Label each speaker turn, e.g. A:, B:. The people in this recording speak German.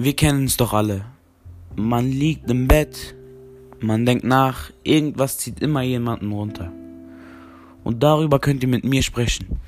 A: Wir kennen es doch alle. Man liegt im Bett, man denkt nach, irgendwas zieht immer jemanden runter. Und darüber könnt ihr mit mir sprechen.